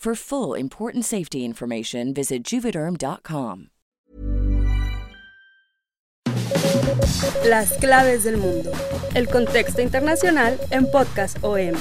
For full important safety information, visit juvederm.com. Las claves del mundo. El contexto internacional en Podcast OM.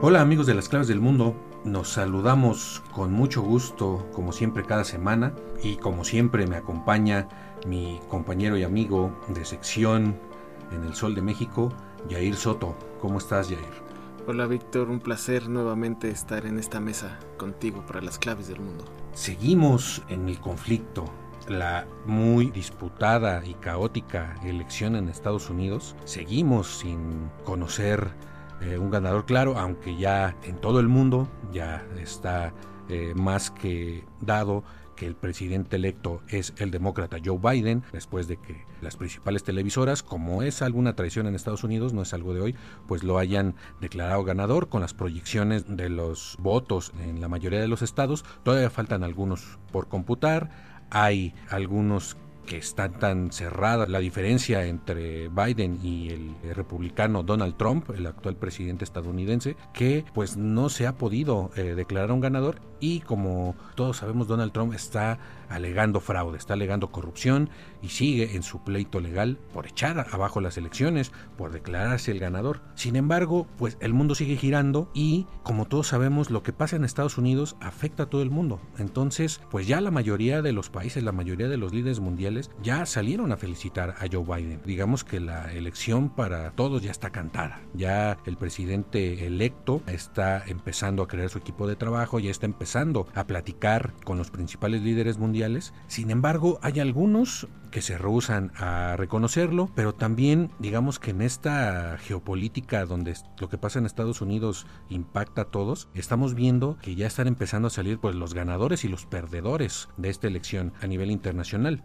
Hola amigos de las claves del mundo, nos saludamos con mucho gusto como siempre cada semana y como siempre me acompaña mi compañero y amigo de sección en el Sol de México, Yair Soto. ¿Cómo estás Yair? Hola Víctor, un placer nuevamente estar en esta mesa contigo para las claves del mundo. Seguimos en el conflicto, la muy disputada y caótica elección en Estados Unidos. Seguimos sin conocer eh, un ganador claro, aunque ya en todo el mundo ya está eh, más que dado que el presidente electo es el demócrata Joe Biden, después de que las principales televisoras, como es alguna tradición en Estados Unidos, no es algo de hoy, pues lo hayan declarado ganador con las proyecciones de los votos en la mayoría de los estados. Todavía faltan algunos por computar, hay algunos que está tan cerrada la diferencia entre Biden y el republicano Donald Trump, el actual presidente estadounidense, que pues no se ha podido eh, declarar un ganador y como todos sabemos Donald Trump está alegando fraude, está alegando corrupción y sigue en su pleito legal por echar abajo las elecciones, por declararse el ganador. Sin embargo, pues el mundo sigue girando y como todos sabemos lo que pasa en Estados Unidos afecta a todo el mundo. Entonces, pues ya la mayoría de los países, la mayoría de los líderes mundiales ya salieron a felicitar a Joe Biden. Digamos que la elección para todos ya está cantada. Ya el presidente electo está empezando a crear su equipo de trabajo, ya está empezando a platicar con los principales líderes mundiales. Sin embargo, hay algunos que se rehusan a reconocerlo, pero también digamos que en esta geopolítica donde lo que pasa en Estados Unidos impacta a todos, estamos viendo que ya están empezando a salir pues los ganadores y los perdedores de esta elección a nivel internacional.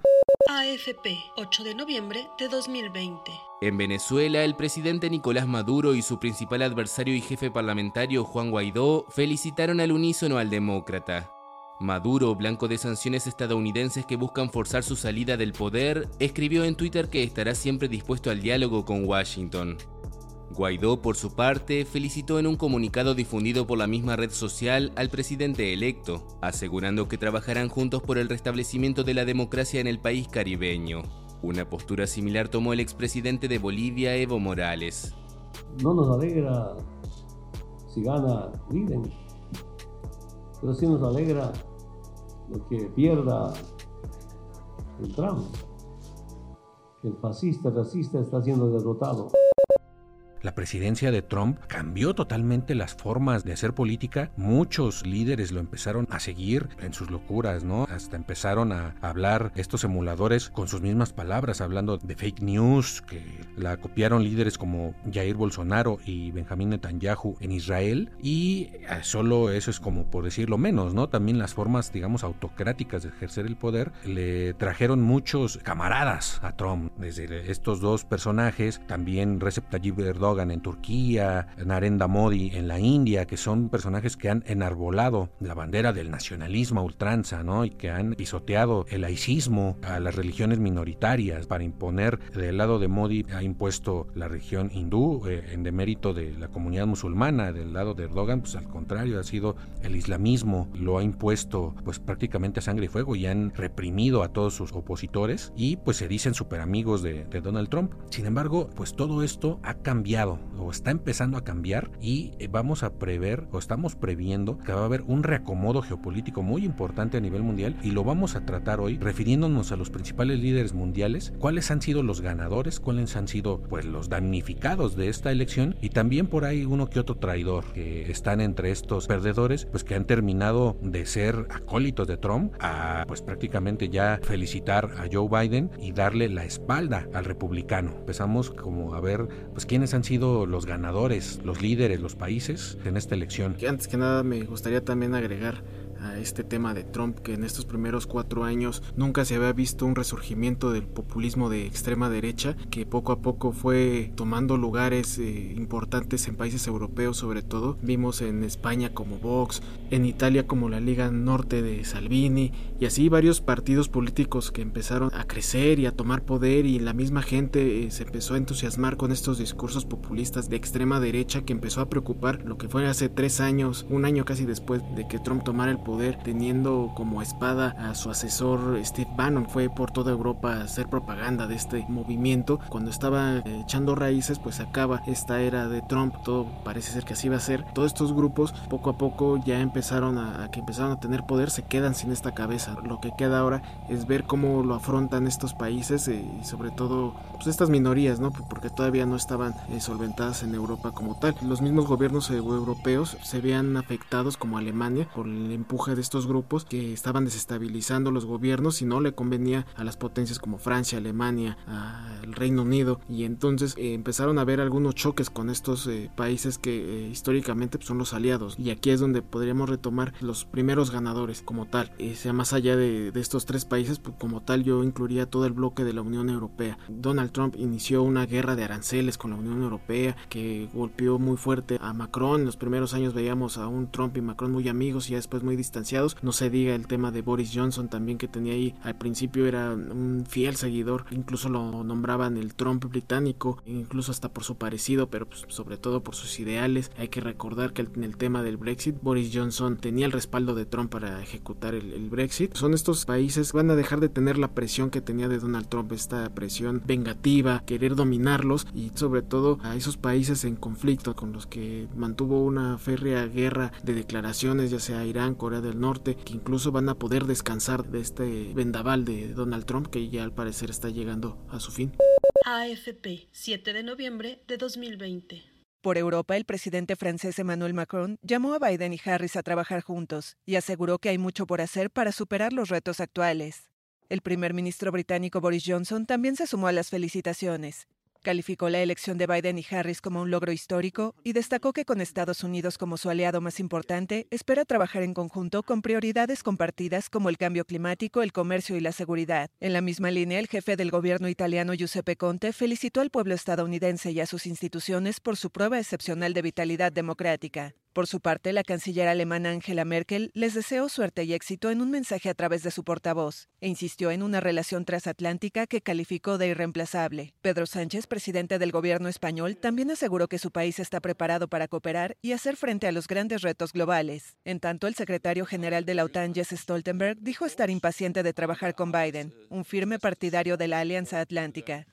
AFP, 8 de noviembre de 2020. En Venezuela, el presidente Nicolás Maduro y su principal adversario y jefe parlamentario Juan Guaidó felicitaron al unísono al demócrata. Maduro, blanco de sanciones estadounidenses que buscan forzar su salida del poder, escribió en Twitter que estará siempre dispuesto al diálogo con Washington. Guaidó, por su parte, felicitó en un comunicado difundido por la misma red social al presidente electo, asegurando que trabajarán juntos por el restablecimiento de la democracia en el país caribeño. Una postura similar tomó el expresidente de Bolivia, Evo Morales. No nos alegra si gana Biden, pero sí nos alegra lo que pierda el Trump, el fascista, racista está siendo derrotado. La presidencia de Trump cambió totalmente las formas de hacer política. Muchos líderes lo empezaron a seguir en sus locuras, ¿no? Hasta empezaron a hablar estos emuladores con sus mismas palabras, hablando de fake news, que la copiaron líderes como Jair Bolsonaro y Benjamín Netanyahu en Israel. Y eh, solo eso es como por decirlo menos, ¿no? También las formas, digamos, autocráticas de ejercer el poder le trajeron muchos camaradas a Trump. Desde estos dos personajes, también Recep Tayyip Erdogan Erdogan en Turquía, Narendra Modi en la India, que son personajes que han enarbolado la bandera del nacionalismo ultranza, ¿no? Y que han pisoteado el laicismo a las religiones minoritarias para imponer del lado de Modi ha impuesto la religión hindú eh, en demérito de la comunidad musulmana, del lado de Erdogan pues al contrario ha sido el islamismo, lo ha impuesto pues prácticamente a sangre y fuego y han reprimido a todos sus opositores y pues se dicen super amigos de, de Donald Trump. Sin embargo, pues todo esto ha cambiado o está empezando a cambiar y eh, vamos a prever o estamos previendo que va a haber un reacomodo geopolítico muy importante a nivel mundial y lo vamos a tratar hoy refiriéndonos a los principales líderes mundiales, cuáles han sido los ganadores, cuáles han sido pues los damnificados de esta elección y también por ahí uno que otro traidor que están entre estos perdedores, pues que han terminado de ser acólitos de Trump a pues prácticamente ya felicitar a Joe Biden y darle la espalda al republicano. Empezamos como a ver pues quiénes han sido los ganadores, los líderes, los países en esta elección. Antes que nada me gustaría también agregar a este tema de Trump, que en estos primeros cuatro años nunca se había visto un resurgimiento del populismo de extrema derecha, que poco a poco fue tomando lugares eh, importantes en países europeos sobre todo. Vimos en España como Vox, en Italia como la Liga Norte de Salvini, y así varios partidos políticos que empezaron a crecer y a tomar poder y la misma gente eh, se empezó a entusiasmar con estos discursos populistas de extrema derecha que empezó a preocupar lo que fue hace tres años, un año casi después de que Trump tomara el poder teniendo como espada a su asesor Steve Bannon. Fue por toda Europa a hacer propaganda de este movimiento. Cuando estaba eh, echando raíces, pues acaba esta era de Trump. Todo parece ser que así va a ser. Todos estos grupos poco a poco ya empezaron a, que empezaron a tener poder, se quedan sin esta cabeza. Lo que queda ahora es ver cómo lo afrontan estos países eh, y sobre todo pues, estas minorías, ¿no? Porque todavía no estaban eh, solventadas en Europa como tal. Los mismos gobiernos europeos se veían afectados como Alemania por el empuje de estos grupos que estaban desestabilizando los gobiernos y no le convenía a las potencias como Francia, Alemania, al Reino Unido y entonces eh, empezaron a haber algunos choques con estos eh, países que eh, históricamente pues, son los aliados y aquí es donde podríamos retomar los primeros ganadores como tal, sea más allá de, de estos tres países pues, como tal yo incluiría todo el bloque de la Unión Europea. Donald Trump inició una guerra de aranceles con la Unión Europea que golpeó muy fuerte a Macron. En los primeros años veíamos a un Trump y Macron muy amigos y después muy distanciados. No se diga el tema de Boris Johnson también que tenía ahí. Al principio era un fiel seguidor, incluso lo nombraban el Trump británico, incluso hasta por su parecido, pero pues, sobre todo por sus ideales. Hay que recordar que en el tema del Brexit, Boris Johnson tenía el respaldo de Trump para ejecutar el, el Brexit. Son estos países van a dejar de tener la presión que tenía de Donald Trump, esta presión vengativa, querer dominarlos y sobre todo a esos países en conflicto con los que mantuvo una férrea guerra de declaraciones, ya sea Irán, Corea del Norte, que incluso van a poder descansar de este vendaval de Donald Trump que ya al parecer está llegando a su fin. AFP, 7 de noviembre de 2020. Por Europa, el presidente francés Emmanuel Macron llamó a Biden y Harris a trabajar juntos y aseguró que hay mucho por hacer para superar los retos actuales. El primer ministro británico Boris Johnson también se sumó a las felicitaciones Calificó la elección de Biden y Harris como un logro histórico y destacó que con Estados Unidos como su aliado más importante, espera trabajar en conjunto con prioridades compartidas como el cambio climático, el comercio y la seguridad. En la misma línea, el jefe del gobierno italiano Giuseppe Conte felicitó al pueblo estadounidense y a sus instituciones por su prueba excepcional de vitalidad democrática. Por su parte, la canciller alemana Angela Merkel les deseó suerte y éxito en un mensaje a través de su portavoz e insistió en una relación transatlántica que calificó de irreemplazable. Pedro Sánchez, presidente del gobierno español, también aseguró que su país está preparado para cooperar y hacer frente a los grandes retos globales. En tanto, el secretario general de la OTAN, Jens Stoltenberg, dijo estar impaciente de trabajar con Biden, un firme partidario de la Alianza Atlántica.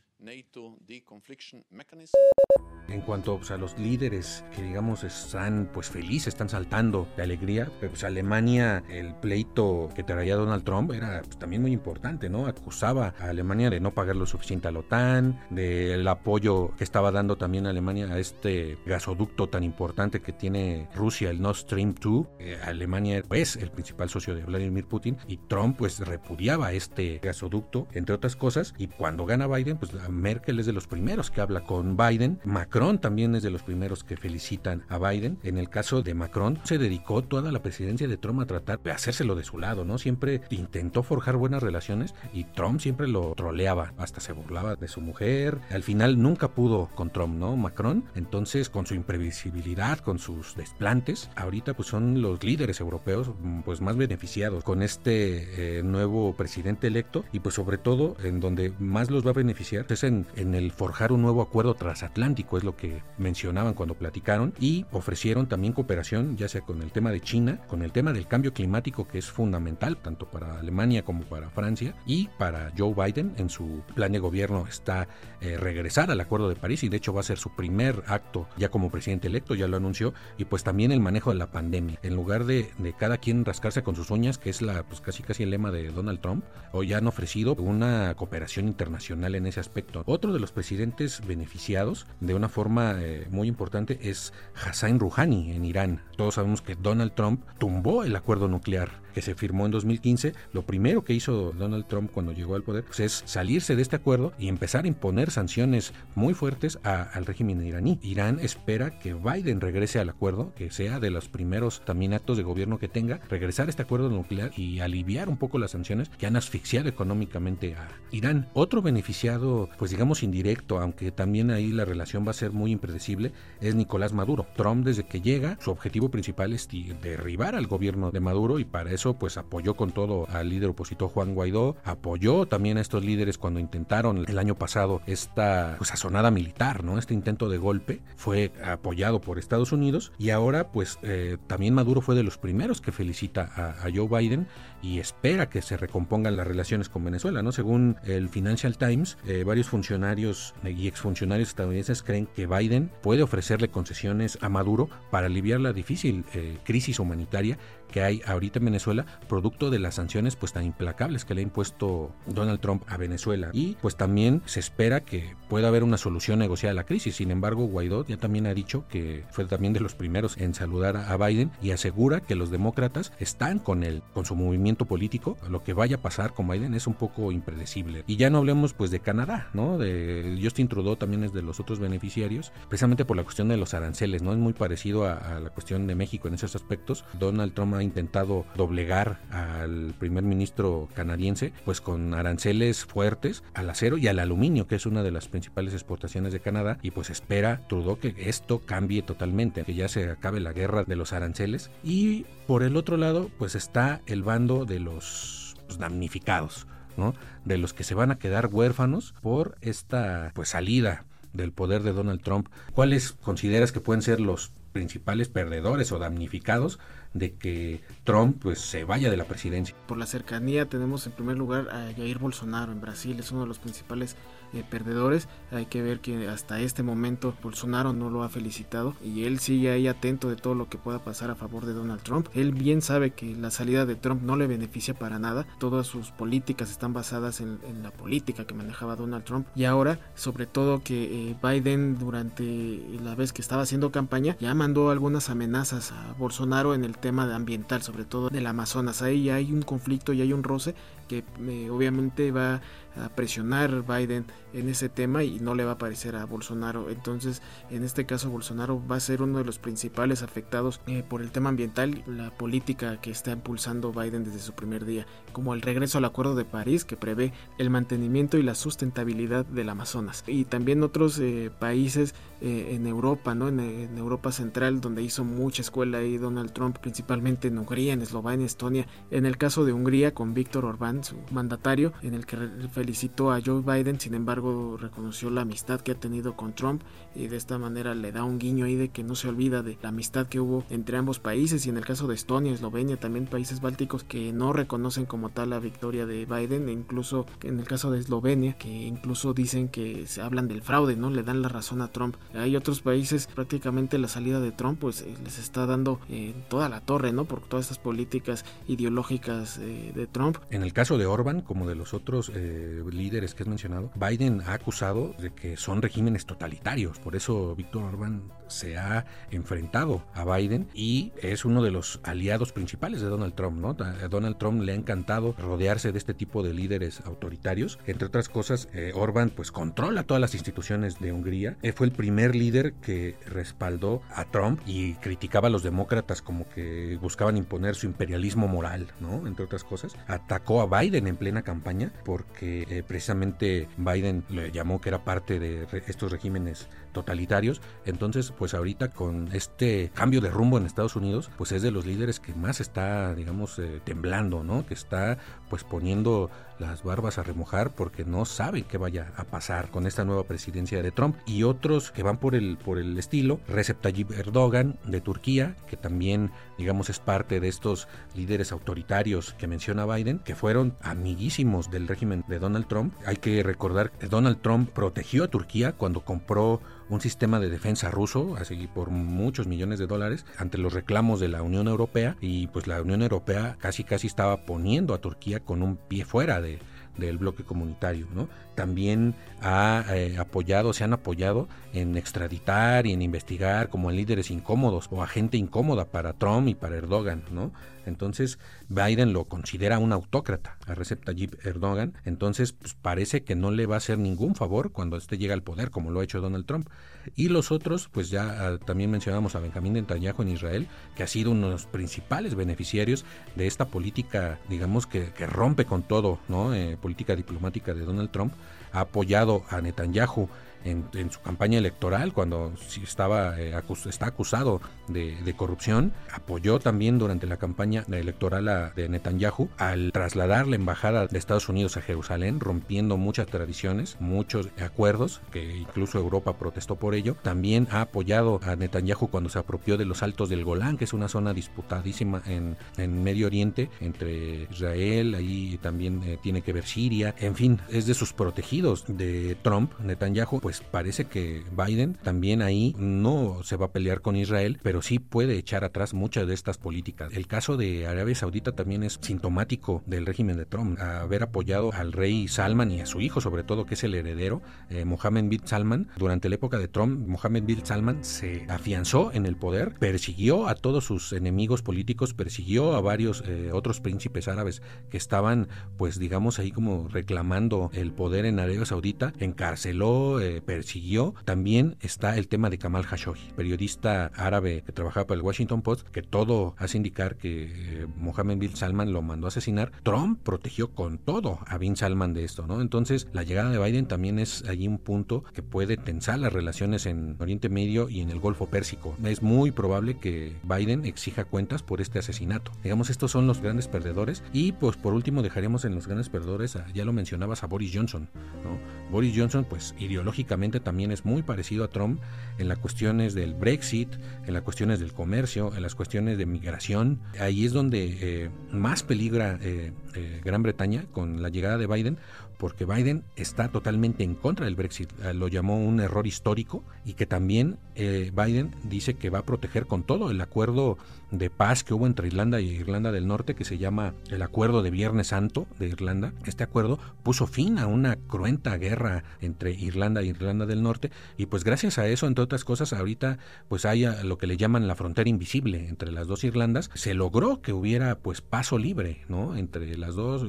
En cuanto pues, a los líderes que digamos están pues felices, están saltando de alegría, pues Alemania, el pleito que traía Donald Trump era pues, también muy importante, ¿no? Acusaba a Alemania de no pagar lo suficiente a la OTAN, del apoyo que estaba dando también Alemania a este gasoducto tan importante que tiene Rusia, el Nord Stream 2. Eh, Alemania es pues, el principal socio de Vladimir Putin y Trump pues repudiaba este gasoducto, entre otras cosas, y cuando gana Biden, pues Merkel es de los primeros que habla con Biden, Macron también es de los primeros que felicitan a Biden. En el caso de Macron, se dedicó toda la presidencia de Trump a tratar de hacérselo de su lado, ¿no? Siempre intentó forjar buenas relaciones y Trump siempre lo troleaba, hasta se burlaba de su mujer. Al final nunca pudo con Trump, ¿no? Macron, entonces con su imprevisibilidad, con sus desplantes, ahorita pues son los líderes europeos mm, pues más beneficiados con este eh, nuevo presidente electo y pues sobre todo en donde más los va a beneficiar es en, en el forjar un nuevo acuerdo transatlántico, es lo que mencionaban cuando platicaron y ofrecieron también cooperación ya sea con el tema de China, con el tema del cambio climático que es fundamental tanto para Alemania como para Francia y para Joe Biden en su plan de gobierno está eh, regresar al Acuerdo de París y de hecho va a ser su primer acto ya como presidente electo, ya lo anunció, y pues también el manejo de la pandemia. En lugar de, de cada quien rascarse con sus uñas, que es la pues casi casi el lema de Donald Trump, hoy han ofrecido una cooperación internacional en ese aspecto. Otro de los presidentes beneficiados de una forma eh, muy importante es Hassan Rouhani en Irán. Todos sabemos que Donald Trump tumbó el acuerdo nuclear que se firmó en 2015, lo primero que hizo Donald Trump cuando llegó al poder pues, es salirse de este acuerdo y empezar a imponer sanciones muy fuertes al régimen iraní. Irán espera que Biden regrese al acuerdo, que sea de los primeros también actos de gobierno que tenga, regresar a este acuerdo nuclear y aliviar un poco las sanciones que han asfixiado económicamente a Irán. Otro beneficiado, pues digamos indirecto, aunque también ahí la relación va a ser muy impredecible, es Nicolás Maduro. Trump desde que llega, su objetivo principal es derribar al gobierno de Maduro y para eso pues apoyó con todo al líder opositor Juan Guaidó, apoyó también a estos líderes cuando intentaron el año pasado esta pues militar, ¿no? Este intento de golpe fue apoyado por Estados Unidos y ahora pues eh, también Maduro fue de los primeros que felicita a, Joe Biden y espera que se recompongan las relaciones con Venezuela, ¿no? Según el Financial Times, eh, varios funcionarios y exfuncionarios estadounidenses creen que Biden puede ofrecerle concesiones a Maduro para aliviar la difícil eh, crisis humanitaria que hay ahorita en Venezuela, producto de las sanciones pues tan implacables que le ha impuesto Donald Trump a Venezuela. Y pues también se espera que pueda haber una solución negociada a la crisis. Sin embargo, Guaidó ya también ha dicho que fue también de los primeros en saludar a Biden y asegura que los demócratas están con él, con su movimiento político. Lo que vaya a pasar con Biden es un poco impredecible. Y ya no hablemos pues de Canadá, ¿no? De Justin Trudeau también es de los otros beneficiarios, precisamente por la cuestión de los aranceles, ¿no? Es muy parecido a, a la cuestión de México en esos aspectos. Donald Trump ha intentado doblegar al primer ministro canadiense, pues con aranceles fuertes al acero y al aluminio, que es una de las principales exportaciones de Canadá, y pues espera Trudeau que esto cambie totalmente, que ya se acabe la guerra de los aranceles. Y por el otro lado, pues está el bando de los pues, damnificados, ¿no? De los que se van a quedar huérfanos por esta pues salida del poder de Donald Trump. ¿Cuáles consideras que pueden ser los principales perdedores o damnificados de que Trump pues se vaya de la presidencia. Por la cercanía tenemos en primer lugar a Jair Bolsonaro en Brasil, es uno de los principales eh, perdedores. Hay que ver que hasta este momento Bolsonaro no lo ha felicitado y él sigue ahí atento de todo lo que pueda pasar a favor de Donald Trump. Él bien sabe que la salida de Trump no le beneficia para nada. Todas sus políticas están basadas en, la política que manejaba Donald Trump y ahora sobre todo que eh, Biden durante la vez que estaba haciendo campaña ya mandó algunas amenazas a Bolsonaro en el tema de ambiental, sobre todo del Amazonas. Ahí hay un conflicto y hay un roce que eh, obviamente va a presionar Biden en ese tema y no le va a parecer a Bolsonaro. Entonces, en este caso, Bolsonaro va a ser uno de los principales afectados eh, por el tema ambiental, la política que está impulsando Biden desde su primer día, como el regreso al Acuerdo de París que prevé el mantenimiento y la sustentabilidad del Amazonas. Y también otros eh, países en Europa, ¿no? En, en, Europa Central, donde hizo mucha escuela ahí Donald Trump, principalmente en Hungría, en Eslovenia, Estonia. En el caso de Hungría, con Víctor Orbán su mandatario, en el que felicitó a Joe Biden, sin embargo reconoció la amistad que ha tenido con Trump y de esta manera le da un guiño ahí de que no se olvida de la amistad que hubo entre ambos países y en el caso de Estonia, Eslovenia, también países bálticos que no reconocen como tal la victoria de Biden, e incluso en el caso de Eslovenia, que incluso dicen que se hablan del fraude, ¿no? Le dan la razón a Trump. Hay otros países, prácticamente la salida de Trump, pues eh, les está dando eh, toda la torre, ¿no? Por todas estas políticas ideológicas eh, de Trump. En el caso de Orban, como de los otros eh, líderes que has mencionado, Biden ha acusado de que son regímenes totalitarios. Por eso Víctor Orbán se ha enfrentado a Biden y es uno de los aliados principales de Donald Trump, ¿no? A Donald Trump le ha encantado rodearse de este tipo de líderes autoritarios. Entre otras cosas, Orbán pues controla todas las instituciones de Hungría. Fue el líder que respaldó a Trump y criticaba a los demócratas como que buscaban imponer su imperialismo moral, ¿no? Entre otras cosas. Atacó a Biden en plena campaña porque eh, precisamente Biden le llamó que era parte de estos regímenes totalitarios. Entonces, pues ahorita con este cambio de rumbo en Estados Unidos, pues es de los líderes que más está, digamos, eh, temblando. Que está pues poniendo las barbas a remojar porque no sabe qué vaya a pasar con esta nueva presidencia de Trump. Y otros que van por el por el estilo Recep Tayyip Erdogan de Turquía que también digamos es parte de estos líderes autoritarios que menciona Biden que fueron amiguísimos del régimen de Donald Trump. Hay que recordar que Donald Trump protegió a Turquía cuando compró un sistema de defensa ruso, así por muchos millones de dólares, ante los reclamos de la Unión Europea y pues la Unión Europea casi casi estaba poniendo a Turquía con un pie fuera de, del bloque comunitario, ¿no? También ha eh, apoyado, se han apoyado en extraditar y en investigar como en líderes incómodos o a gente incómoda para Trump y para Erdogan, ¿no? Entonces Biden lo considera un autócrata a Recep Tayyip Erdogan, entonces pues, parece que no le va a hacer ningún favor cuando este llega al poder como lo ha hecho Donald Trump. Y los otros, pues ya ah, también mencionamos a Benjamín Netanyahu en Israel, que ha sido uno de los principales beneficiarios de esta política, digamos que, rompe con todo, ¿no? Eh, política diplomática de Donald Trump, ha apoyado a Netanyahu en, su campaña electoral, cuando estaba, eh, está acusado de, corrupción, apoyó también durante la campaña electoral de Netanyahu al trasladar la embajada de Estados Unidos a Jerusalén, rompiendo muchas tradiciones, muchos acuerdos, que incluso Europa protestó por ello. También ha apoyado a Netanyahu cuando se apropió de los altos del Golán, que es una zona disputadísima en, Medio Oriente, entre Israel, ahí también eh, tiene que ver Siria, en fin, es de sus protegidos de Trump, Netanyahu, pues pues parece que Biden también ahí no se va a pelear con Israel, pero sí puede echar atrás muchas de estas políticas. El caso de Arabia Saudita también es sintomático del régimen de Trump, haber apoyado al rey Salman y a su hijo, sobre todo, que es el heredero, eh, Mohammed bin Salman. Durante la época de Trump, Mohammed bin Salman se afianzó en el poder, persiguió a todos sus enemigos políticos, persiguió a varios eh, otros príncipes árabes que estaban, pues digamos, ahí como reclamando el poder en Arabia Saudita, encarceló, eh, persiguió. También está el tema de Kamal Khashoggi, periodista árabe que trabajaba para el Washington Post, que todo hace indicar que eh, Mohammed bin Salman lo mandó a asesinar. Trump protegió con todo a bin Salman de esto, ¿no? Entonces, la llegada de Biden también es allí un punto que puede tensar las relaciones en Oriente Medio y en el Golfo Pérsico. Es muy probable que Biden exija cuentas por este asesinato. Digamos, estos son los grandes perdedores. Y pues por último dejaremos en los grandes perdedores, ya lo mencionabas, a Boris Johnson, ¿no? Boris Johnson, pues ideológicamente también es muy parecido a Trump en las cuestiones del Brexit, en las cuestiones del comercio, en las cuestiones de migración. Ahí es donde eh, más peligra eh, eh, Gran Bretaña con la llegada de Biden, porque Biden está totalmente en contra del Brexit. Lo llamó un error histórico y que también Biden dice que va a proteger con todo el acuerdo de paz que hubo entre Irlanda y Irlanda del Norte, que se llama el Acuerdo de Viernes Santo de Irlanda. Este acuerdo puso fin a una cruenta guerra entre Irlanda y Irlanda del Norte y pues gracias a eso, entre otras cosas, ahorita pues hay lo que le llaman la frontera invisible entre las dos Irlandas. Se logró que hubiera pues paso libre, ¿no? Entre las dos,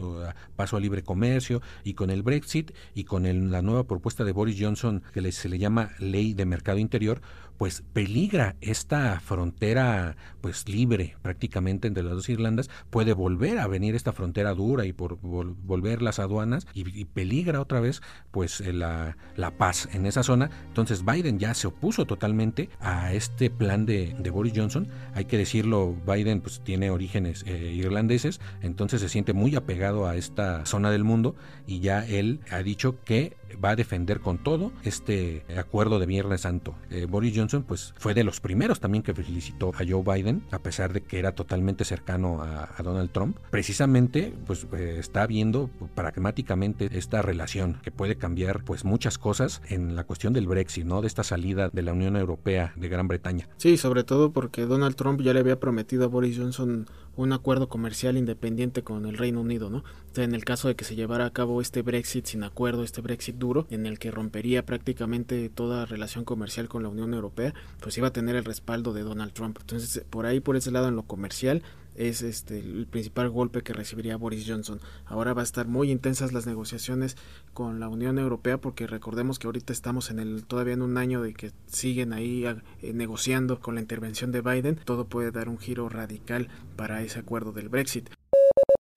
paso a libre comercio y con el Brexit y con la nueva propuesta de Boris Johnson que se le llama Ley de Mercado Interior, pues peligra esta frontera pues libre prácticamente entre las dos Irlandas, puede volver a venir esta frontera dura y por volver las aduanas y, peligra otra vez pues eh, la, la, paz en esa zona. Entonces Biden ya se opuso totalmente a este plan de, de Boris Johnson. Hay que decirlo, Biden pues tiene orígenes eh, irlandeses, entonces se siente muy apegado a esta zona del mundo y ya él ha dicho que va a defender con todo este acuerdo de Viernes Santo. Eh, Boris Johnson pues fue de los primeros también que felicitó a Joe Biden, a pesar de que era totalmente cercano a, Donald Trump. Precisamente pues eh, está viendo pragmáticamente esta relación que puede cambiar pues muchas cosas en la cuestión del Brexit, ¿no? De esta salida de la Unión Europea de Gran Bretaña. Sí, sobre todo porque Donald Trump ya le había prometido a Boris Johnson un acuerdo comercial independiente con el Reino Unido, ¿no? en el caso de que se llevara a cabo este este Brexit sin acuerdo, este Brexit duro, en el que rompería prácticamente toda relación comercial con la Unión Europea, pues iba a tener el respaldo de Donald Trump. Entonces, por ahí, por ese lado, en lo comercial, es este el principal golpe que recibiría Boris Johnson. Ahora va a estar muy intensas las negociaciones con la Unión Europea porque recordemos que ahorita estamos en el todavía en un año de que siguen ahí eh, negociando con la intervención de Biden. Todo puede dar un giro radical para ese acuerdo del Brexit.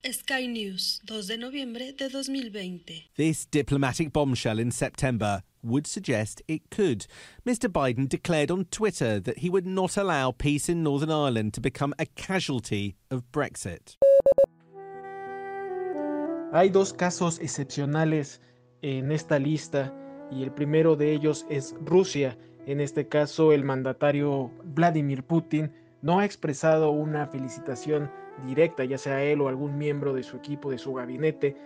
Sky News, 2 de noviembre de 2020. This diplomatic bombshell in September would suggest it could. Mr. Biden declared on Twitter that he would not allow peace in Northern Ireland to become a casualty of Brexit. Hay dos casos excepcionales en esta lista y el primero de ellos es Rusia. En este caso, el mandatario Vladimir Putin no ha expresado una felicitación directa, ya sea él o algún miembro de su equipo, de su gabinete.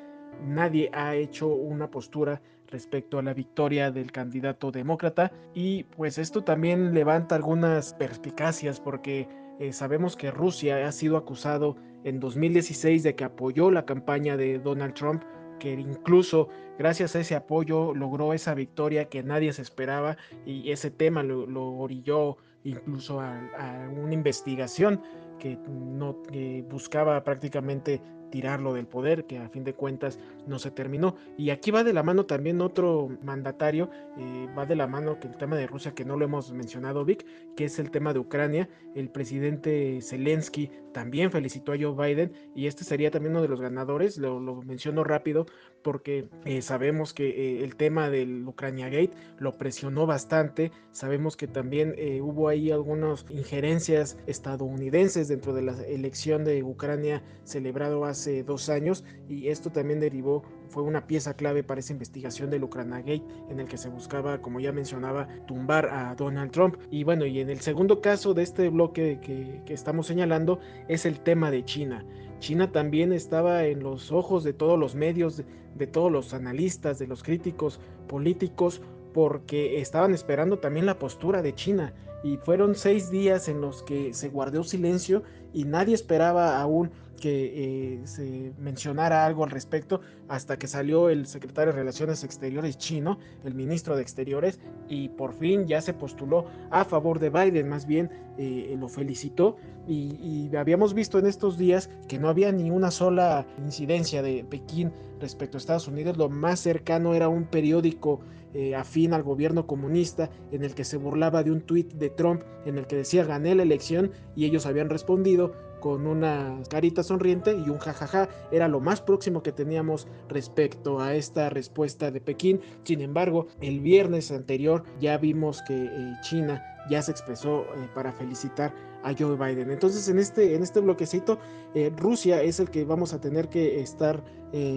Nadie ha hecho una postura respecto a la victoria del candidato demócrata y pues esto también levanta algunas perspicacias porque eh, sabemos que Rusia ha sido acusado en 2016 de que apoyó la campaña de Donald Trump que incluso gracias a ese apoyo logró esa victoria que nadie se esperaba y ese tema lo, orilló incluso a, una investigación que no buscaba prácticamente tirarlo del poder, que a fin de cuentas no se terminó. Y aquí va de la mano también otro mandatario, eh, va de la mano que el tema de Rusia, que no lo hemos mencionado, Vic, que es el tema de Ucrania. El presidente Zelensky también felicitó a Joe Biden y este sería también uno de los ganadores, lo, menciono rápido porque eh, sabemos que eh, el tema del Ucrania Gate lo presionó bastante, sabemos que también hubo ahí algunas injerencias estadounidenses dentro de la elección de Ucrania celebrado hace dos años y esto también derivó, fue una pieza clave para esa investigación del Gate en el que se buscaba, como ya mencionaba, tumbar a Donald Trump. Y bueno, y en el segundo caso de este bloque que, que estamos señalando es el tema de China. China también estaba en los ojos de todos los medios, de, de todos los analistas, de los críticos políticos, porque estaban esperando también la postura de China. Y fueron seis días en los que se guardó silencio y nadie esperaba aún que eh, se mencionara algo al respecto hasta que salió el secretario de Relaciones Exteriores chino, el ministro de Exteriores, y por fin ya se postuló a favor de Biden, más bien eh, lo felicitó. Y, habíamos visto en estos días que no había ni una sola incidencia de Pekín respecto a Estados Unidos, lo más cercano era un periódico eh, afín al gobierno comunista en el que se burlaba de un tuit de Trump en el que decía gané la elección y ellos habían respondido con una carita sonriente y un jajaja. Era lo más próximo que teníamos respecto a esta respuesta de Pekín. Sin embargo, el viernes anterior ya vimos que eh, China ya se expresó eh, para felicitar a Joe Biden. Entonces, en este, en este bloquecito, eh, Rusia es el que vamos a tener que estar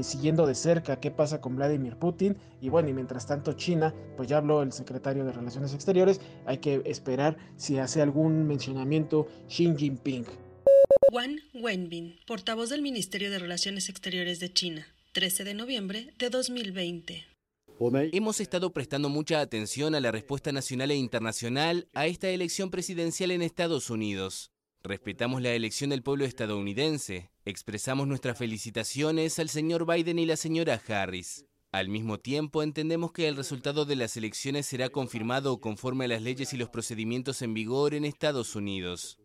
siguiendo de cerca qué pasa con Vladimir Putin. Y bueno, y mientras tanto, China, pues ya habló el secretario de Relaciones Exteriores, hay que esperar si hace algún mencionamiento Xi Jinping. Wang Wenbin, portavoz del Ministerio de Relaciones Exteriores de China, 13 de noviembre de 2020. Hemos estado prestando mucha atención a la respuesta nacional e internacional a esta elección presidencial en Estados Unidos. Respetamos la elección del pueblo estadounidense. Expresamos nuestras felicitaciones al señor Biden y la señora Harris. Al mismo tiempo, entendemos que el resultado de las elecciones será confirmado conforme a las leyes y los procedimientos en vigor en Estados Unidos.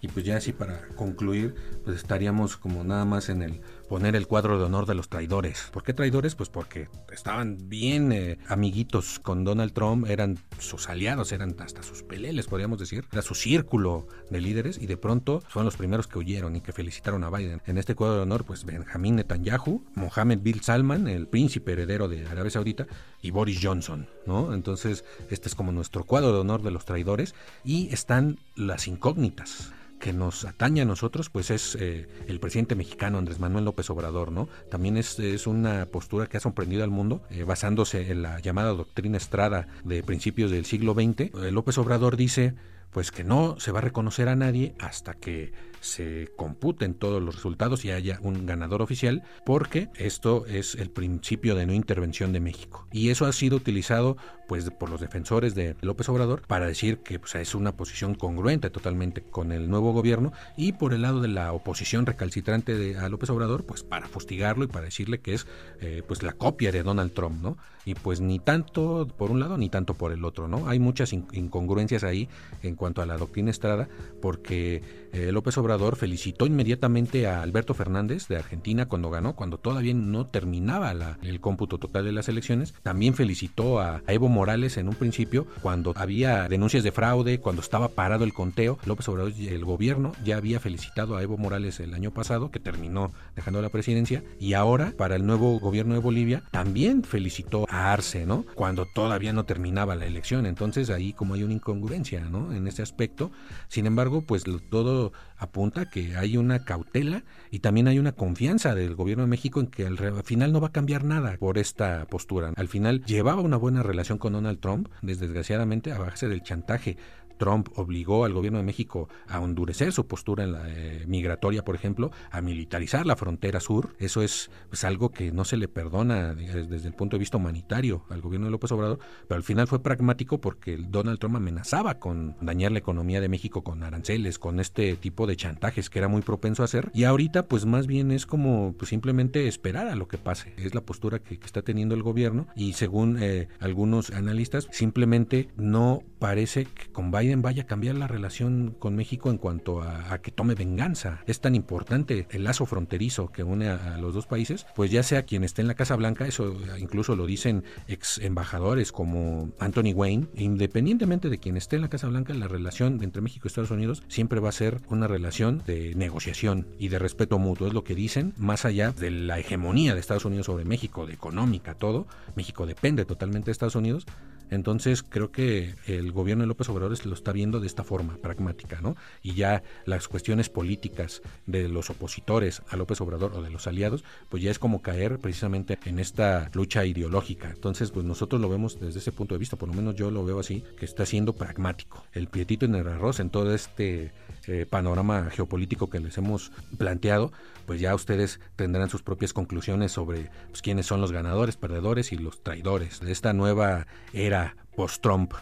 Y pues ya así para concluir, pues estaríamos como nada más en el poner el cuadro de honor de los traidores. ¿Por qué traidores? Pues porque estaban bien eh, amiguitos con Donald Trump, eran sus aliados, eran hasta sus peleles, podríamos decir. Era su círculo de líderes y de pronto fueron los primeros que huyeron y que felicitaron a Biden. En este cuadro de honor, pues Benjamín Netanyahu, Mohammed bin Salman, el príncipe heredero de Arabia Saudita, y Boris Johnson, ¿no? Entonces, este es como nuestro cuadro de honor de los traidores y están las incógnitas que nos atañe a nosotros, pues es eh, el presidente mexicano Andrés Manuel López Obrador, ¿no? También es, una postura que ha sorprendido al mundo, eh, basándose en la llamada doctrina Estrada de principios del siglo XX. Eh, López Obrador dice, pues que no se va a reconocer a nadie hasta que se computen todos los resultados y haya un ganador oficial, porque esto es el principio de no intervención de México. Y eso ha sido utilizado pues por los defensores de López Obrador para decir que es una posición congruente totalmente con el nuevo gobierno y por el lado de la oposición recalcitrante de, a López Obrador pues para fustigarlo y para decirle que es eh, pues la copia de Donald Trump, ¿no? Y pues ni tanto por un lado ni tanto por el otro, ¿no? Hay muchas incongruencias ahí en cuanto a la doctrina Estrada porque eh, López Obrador felicitó inmediatamente a Alberto Fernández de Argentina cuando ganó, cuando todavía no terminaba el cómputo total de las elecciones. También felicitó a, Evo Morales en un principio cuando había denuncias de fraude, cuando estaba parado el conteo. López Obrador, el gobierno, ya había felicitado a Evo Morales el año pasado, que terminó dejando la presidencia, y ahora para el nuevo gobierno de Bolivia también felicitó a ¿no? Cuando todavía no terminaba la elección. Entonces ahí como hay una incongruencia, ¿no? En ese aspecto. Sin embargo, pues todo apunta que hay una cautela y también hay una confianza del gobierno de México en que al, final no va a cambiar nada por esta postura. Al final llevaba una buena relación con Donald Trump, desgraciadamente a base del chantaje Trump obligó al gobierno de México a endurecer su postura en la eh, migratoria, por ejemplo, a militarizar la frontera sur. Eso es pues, algo que no se le perdona desde el punto de vista humanitario al gobierno de López Obrador, pero al final fue pragmático porque Donald Trump amenazaba con dañar la economía de México con aranceles, con este tipo de chantajes que era muy propenso a hacer. Y ahorita, pues más bien es como pues, simplemente esperar a lo que pase. Es la postura que, está teniendo el gobierno y según eh, algunos analistas, simplemente no parece que con Biden vaya a cambiar la relación con México en cuanto a, que tome venganza. Es tan importante el lazo fronterizo que une a, los dos países, pues ya sea quien esté en la Casa Blanca, eso incluso lo dicen ex embajadores como Anthony Wayne, independientemente de quien esté en la Casa Blanca, la relación entre México y Estados Unidos siempre va a ser una relación de negociación y de respeto mutuo, es lo que dicen, más allá de la hegemonía de Estados Unidos sobre México, de económica, todo, México depende totalmente de Estados Unidos, entonces creo que el gobierno de López Obrador lo está viendo de esta forma pragmática, ¿no? Y ya las cuestiones políticas de los opositores a López Obrador o de los aliados, pues ya es como caer precisamente en esta lucha ideológica. Entonces, pues nosotros lo vemos desde ese punto de vista, por lo menos yo lo veo así, que está siendo pragmático. El pietito en el arroz en todo este eh, panorama geopolítico que les hemos planteado, pues ya ustedes tendrán sus propias conclusiones sobre pues, quiénes son los ganadores, perdedores y los traidores de esta nueva era post-Trump.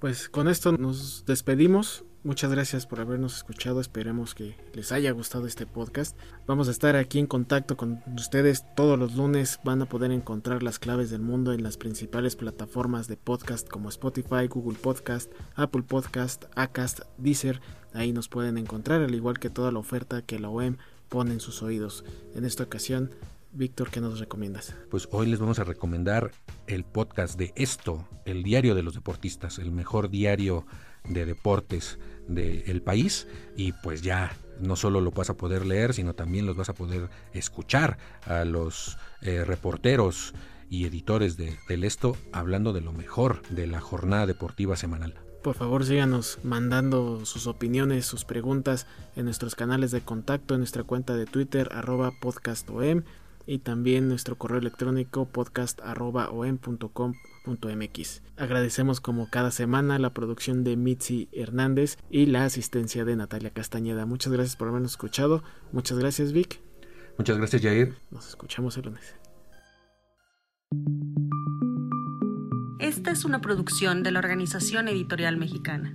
Pues con esto nos despedimos. Muchas gracias por habernos escuchado. Esperemos que les haya gustado este podcast. Vamos a estar aquí en contacto con ustedes todos los lunes. Van a poder encontrar las claves del mundo en las principales plataformas de podcast como Spotify, Google Podcast, Apple Podcast, Acast, Deezer. Ahí nos pueden encontrar, al igual que toda la oferta que la OEM pone en sus oídos. En esta ocasión, Víctor, ¿qué nos recomiendas? Pues hoy les vamos a recomendar el podcast de Esto, el diario de los deportistas, el mejor diario de deportes del país y pues ya no solo lo vas a poder leer, sino también los vas a poder escuchar a los eh, reporteros y editores de, del esto hablando de lo mejor de la jornada deportiva semanal. Por favor síganos mandando sus opiniones, sus preguntas en nuestros canales de contacto, en nuestra cuenta de Twitter arroba podcastom y también nuestro correo electrónico podcast.om.com.mx. Agradecemos como cada semana la producción de Mitzi Hernández y la asistencia de Natalia Castañeda. Muchas gracias por habernos escuchado. Muchas gracias Vic. Muchas gracias Jair. Nos escuchamos el lunes. Esta es una producción de la Organización Editorial Mexicana.